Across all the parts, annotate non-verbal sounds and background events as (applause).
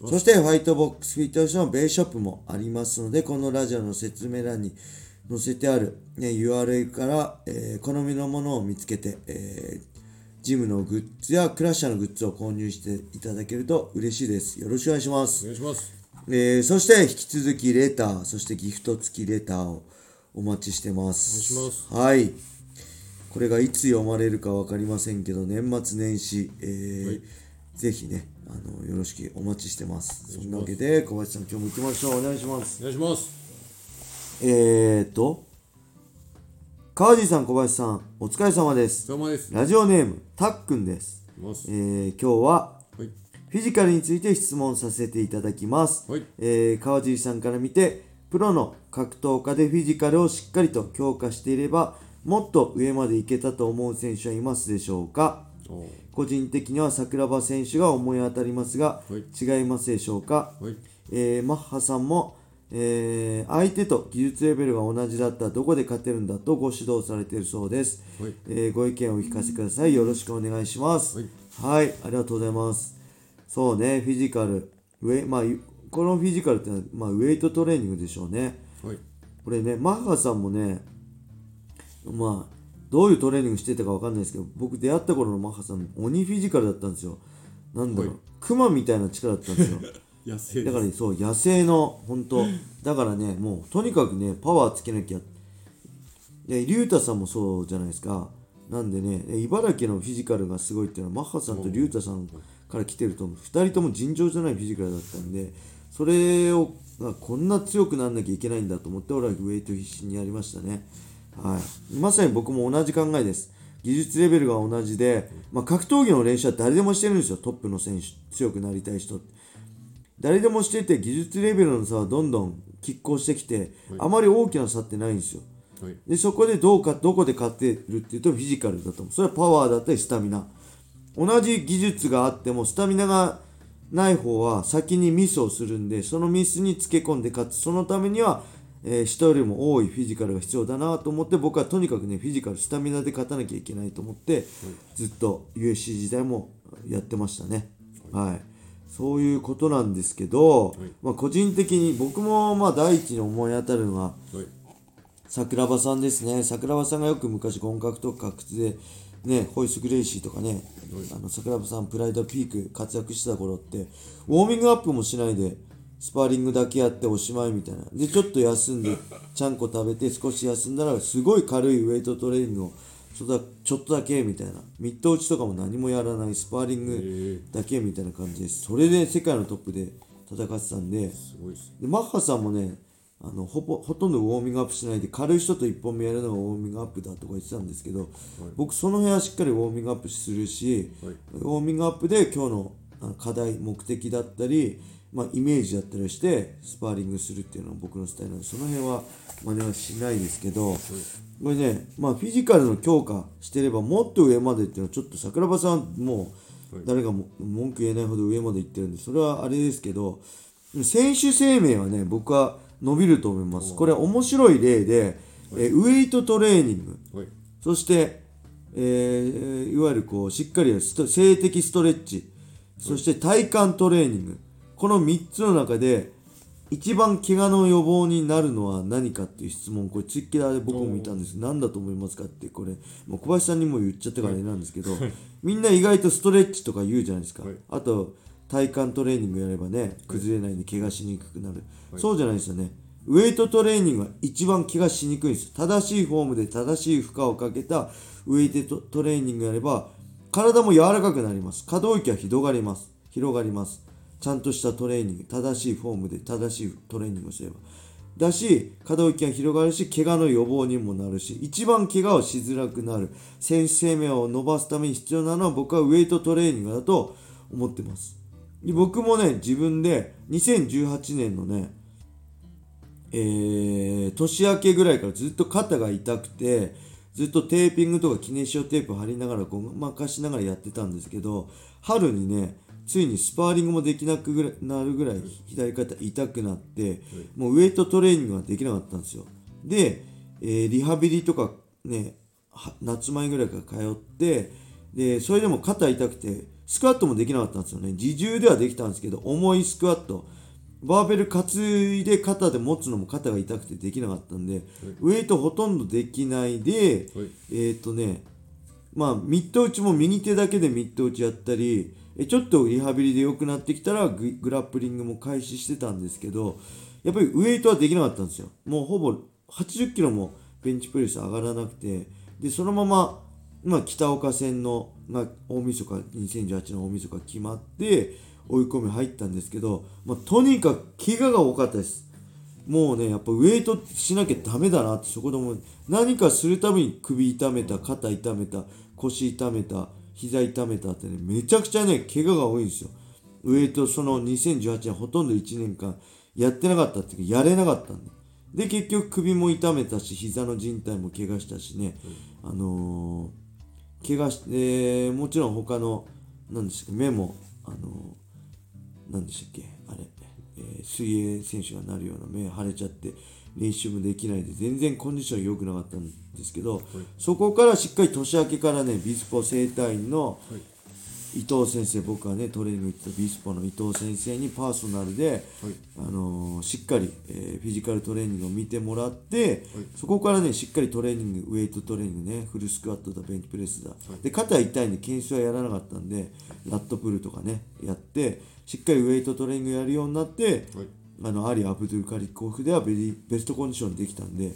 そしてファイトボックスフィットネスのベースショップもありますのでこのラジオの説明欄に載せてある、ね、URL から、えー好みのものを見つけて、えージムのグッズやクラッシャーのグッズを購入していただけると嬉しいです。よろしくお願いします。お願いします。えーそして引き続きレター、そしてギフト付きレターをお待ちしてます。お願いしはい。これがいつ読まれるか分かりませんけど、年末年始、えーはい。ぜひね、あの、よろしくお待ちしてます。そんなわけで、小林さん今日も行きましょう。お願いします。お願いしますえーと、川地さん、小林さん、お疲れ様です。お疲れ様ですラジオネーム、たっくんです。えー今日は、はいフィジカルについて質問させていただきます。はいえー川尻さんから見て、プロの格闘家でフィジカルをしっかりと強化していれば、もっと上までいけたと思う選手はいますでしょうか？お個人的には桜庭選手が思い当たりますが、はい。違いますでしょうか、はい。えーマッハさんも、えー相手と技術レベルが同じだったらどこで勝てるんだとご指導されているそうです、はい。えーご意見をお聞かせください。よろしくお願いします。はい、はい、ありがとうございます。そうね。フィジカル。ウェイ、まあ、このフィジカルってのは、まあ、ウェイトトレーニングでしょうね。はい。これねマッハさんもねまあどういうトレーニングしてたかわかんないですけど僕出会った頃のマッハさん鬼フィジカルだったんですよ。なんだろう、はい。クマみたいな力だったんですよ。(laughs) 野生だからそう野生の本当だからねもうとにかくねパワーつけなきゃ。で竜太さんもそうじゃないですか。なんでねえ茨城のフィジカルがすごいっていうのはマッハさんと竜太さんから来てると思う。2人とも尋常じゃないフィジカルだったんでそれをあこんな強くなんなきゃいけないんだと思って俺はウェイト必死にやりましたねはい。まさに僕も同じ考えです。技術レベルが同じで、まあ、格闘技の練習は誰でもしてるんですよ。トップの選手強くなりたい人。誰でもしてて技術レベルの差はどんどん拮抗してきて、あまり大きな差ってないんですよ。はい。でそこでどうかどこで勝ってるっていうとフィジカルだと思う。それはパワーだったりスタミナ。同じ技術があってもスタミナがない方は先にミスをするんでそのミスにつけ込んで勝つ。そのためには、えー人よりも多いフィジカルが必要だなと思って僕はとにかくねフィジカルスタミナで勝たなきゃいけないと思って、ずっと UFC 時代もやってましたね。はい、そういうことなんですけど、まあ、個人的に僕もまあ第一に思い当たるのははい。桜庭さんですね。桜庭さんがよく昔本格とか靴でねホイス・グレイシーとかね、あの桜庭さんプライドピーク活躍してた頃ってウォーミングアップもしないでスパーリングだけやっておしまいみたいな。でちょっと休んで (laughs) ちゃんこ食べて少し休んだらすごい軽いウェイトトレーニングをちょっとだちょっとだけみたいな。ミット打ちとかも何もやらないスパーリングだけみたいな感じです。それで世界のトップで戦ってたんで。すごいですでマッハさんもねあのほぼほとんどウォーミングアップしないで軽い人と1本目やるのがウォーミングアップだとか言ってたんですけど、僕その辺はしっかりウォーミングアップするし、はい。ウォーミングアップで今日の課題目的だったり、まあ、イメージだったりしてスパーリングするっていうのは僕のスタイルなんでその辺は真似はしないですけど、これね、まあ、フィジカルの強化してればもっと上までっていうのはちょっと桜庭さんはもうはい。誰がも文句言えないほど上まで行ってるんでそれはあれですけど選手生命はね僕は伸びると思います。これは面白い例で、えーウェイトトレーニング。はい。そして、えーいわゆるこうしっかりやるスト静的ストレッチ。そして体幹トレーニングこの3つの中で一番怪我の予防になるのは何かっていう質問。これツイッターで僕も見たんです。何だと思いますかってこれ。もう小林さんにも言っちゃったからあれなんですけどみんな意外とストレッチとか言うじゃないですか、はい。あと体幹トレーニングやればね崩れないんで怪我しにくくなる、そうじゃないですよね。ウェイトトレーニングは一番怪我しにくいんです。正しいフォームで正しい負荷をかけたウェイトトレーニングやれば体も柔らかくなります。可動域は広がります。広がりますちゃんとしたトレーニング正しいフォームで正しいトレーニングをすれば。だし可動域が広がるし怪我の予防にもなるし一番怪我をしづらくなる。選手生命を伸ばすために必要なのは僕はウェイトトレーニングだと思ってます。で僕もね自分で2018年のねえー年明けぐらいからずっと肩が痛くてずっとテーピングとかキネシオテープ貼りながらごまかしながらやってたんですけど春にねついにスパーリングもできなくぐらいなるぐらい左肩痛くなってもうウエイトトレーニングができなかったんですよ。で、えーリハビリとかねは夏前ぐらいから通ってでそれでも肩痛くてスクワットもできなかったんですよね。自重ではできたんですけど重いスクワット。バーベル担いで肩で持つのも肩が痛くてできなかったんで、ウエイトほとんどできないで、はい。えっ、とねまあミット打ちも右手だけでミット打ちやったりちょっとリハビリで良くなってきたらグラップリングも開始してたんですけどやっぱりウエイトはできなかったんですよ。もうほぼ80キロもベンチプレス上がらなくてでそのまま、まあ、北岡戦の、まあ、大晦日2018の大晦日決まって追い込み入ったんですけど、まあ、とにかく怪我が多かったです。もうねやっぱウエイトしなきゃダメだなってそこでも何かするたびに首痛めた肩痛めた腰痛めた膝痛めたってねめちゃくちゃね怪我が多いんですよ。ウエイトその2018年ほとんど1年間やってなかったっていうかやれなかったんで。で結局首も痛めたし膝の靭帯も怪我したしね、あのー怪我してもちろん他の何でしたっけ目もあのー何でしたっけあれ、えー水泳選手がなるような目腫れちゃって練習もできないで全然コンディション良くなかったんですけど、そこからしっかり年明けからねビスポ整体院の伊藤先生僕がねトレーニング行ってたビスポの伊藤先生にパーソナルで、あのーしっかり、えーフィジカルトレーニングを見てもらって、そこからねしっかりトレーニングウェイトトレーニングねフルスクワットだベンチプレスだ、で肩痛いんで懸垂はやらなかったんでラットプルとかねやってしっかりウェイトトレーニングやるようになって、はいあのアリ・アブドゥル・カリコフではベリベストコンディションできたんで、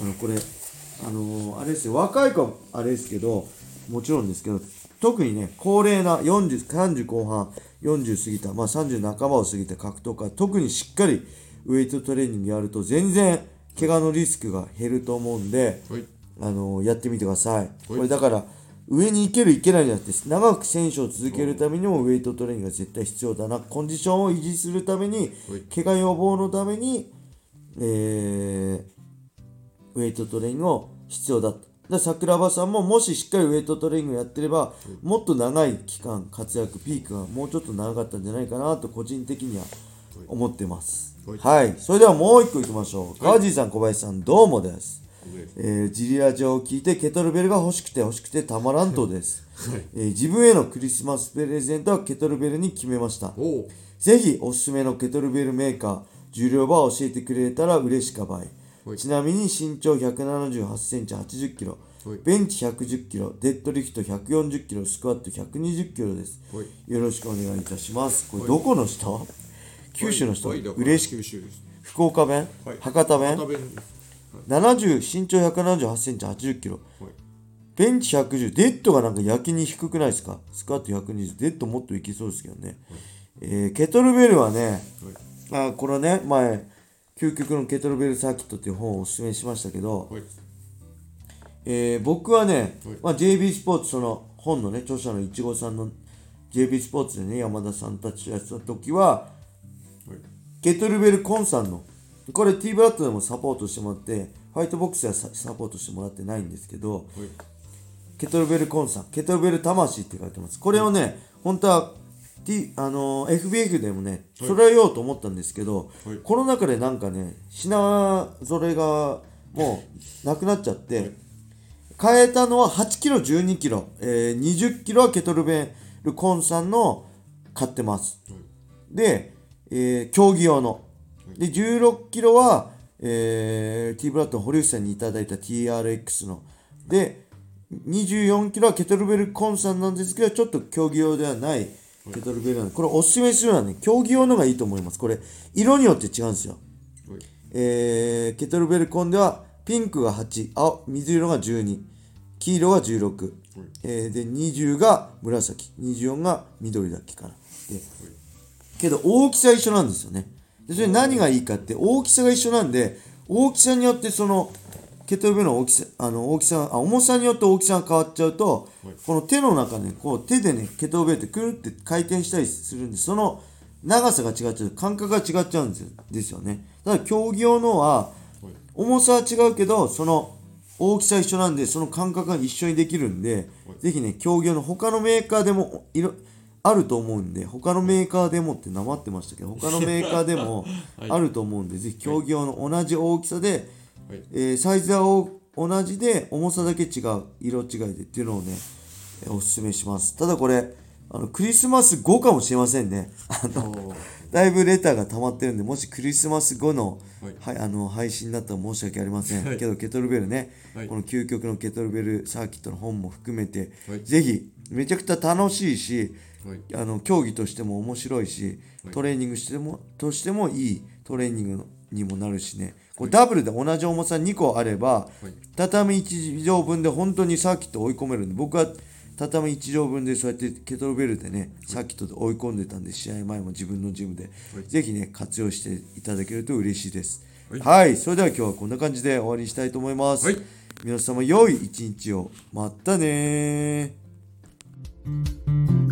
あのこれあのーあれですよ。若い子はあれですけどもちろんですけど特にね高齢な40 30後半40過ぎた、まあ、30半ばを過ぎた格闘家特にしっかりウエイトトレーニングやると全然怪我のリスクが減ると思うんで、はい。あのやってみてください。これだから上に行ける行けないじゃなくて長く選手を続けるためにもウェイトトレーニングが絶対必要だなコンディションを維持するために怪我予防のために、えーウェイトトレーニングを必要だと。だ桜庭さんももししっかりウェイトトレーニングやってれば、もっと長い期間活躍ピークがもうちょっと長かったんじゃないかなと個人的には思ってます。はいはい、それではもう一個いきましょう。川地さん小林さんどうもです。えージリラジオを聞いてケトルベルが欲しくて欲しくてたまらんとです、えー自分へのクリスマスプレゼントはケトルベルに決めました。ぜひおすすめのケトルベルメーカー重量バーを教えてくれたら嬉しかばい、はい。ちなみに身長1 7 8センチ8 0キロはい。ベンチ1 1 0キロデッドリフト1 4 0キロスクワット1 2 0キロです、はい。よろしくお願いいたします。これどこの人、九州の人、嬉し九州です。福岡弁、はい。博多弁？70身長1 7 8センチ8 0キロ。はい。ベンチ110、デッドがなんか焼きに低くないですか？スクワット120、デッドもっといけそうですけどね。えーケトルベルはね、あこれね、前、究極のケトルベルサーキットっていう本をお勧めしましたけど、はい。えー僕はね、はい。まあ、JB スポーツ、その本のね、著者のいちごさんの JB スポーツでね、山田さんたちとやってた時は、はい。ケトルベルコンさんの、これ T ブラッドでもサポートしてもらって、ファイトボックスではササポートしてもらってないんですけど、はいケトルベルコンさん、ケトルベル魂って書いてます。これをね、本当は、T あのー FBF でもね、揃えようと思ったんですけど、はいこの中でなんかね、品揃えがもう (laughs) なくなっちゃって、変えたのは8キロ、12キロ、えー20キロはケトルベルコンさんの買ってます。で、えー競技用の。で、16キロは、えー、T ブラッドの堀内さんにいただいた TRX の。で、24キロはケトルベルコンさんなんですけど、ちょっと競技用ではないケトルベルなんで、これおすすめするのはね、競技用のがいいと思います。これ、色によって違うんですよ。はい。えーケトルベルコンではピンクが8青水色が12黄色が16、えーで20が紫24が緑だっけかな。でけど大きさ一緒なんですよねでそれ何がいいかって大きさが一緒なんで大きさによってそのケトルベルの大きさあの大きさあ重さによって大きさが変わっちゃうと、この手の中ねこう手でねケトルベルってくるって回転したりするんでその長さが違っちゃう感覚が違っちゃうんですよですよねただ競技用のははい重さは違うけどその大きさ一緒なんでその感覚が一緒にできるんで、ぜひね競技用の他のメーカーでもいろあると思うんで他のメーカーでもってなまってましたけど他のメーカーでも (laughs) はい。あると思うんで、ぜひ競技用の同じ大きさで、はい。えーサイズはお同じで重さだけ違う色違いでっていうのをねえーおすすめします。ただこれあのクリスマス後かもしれませんね。あのだいぶレターが溜まってるんでもしクリスマス後の,、はい。はい、あの配信だったら申し訳ありません、はい。けどケトルベルね、はい。この究極のケトルベルサーキットの本も含めて、はい。ぜひめちゃくちゃ楽しいしはいあの競技としても面白いし、はい。トレーニングしてもとしてもいいトレーニングにもなるしね。これダブルで同じ重さ2個あれば、はい。畳1畳分で本当にサーキット追い込めるんで僕は畳1畳分でそうやってケトルベルでねサーキットで追い込んでたんで試合前も自分のジムで、はい。ぜひね活用していただけると嬉しいです。はい。はい、それでは今日はこんな感じで終わりにしたいと思います、はい。皆様良い一日を。またねー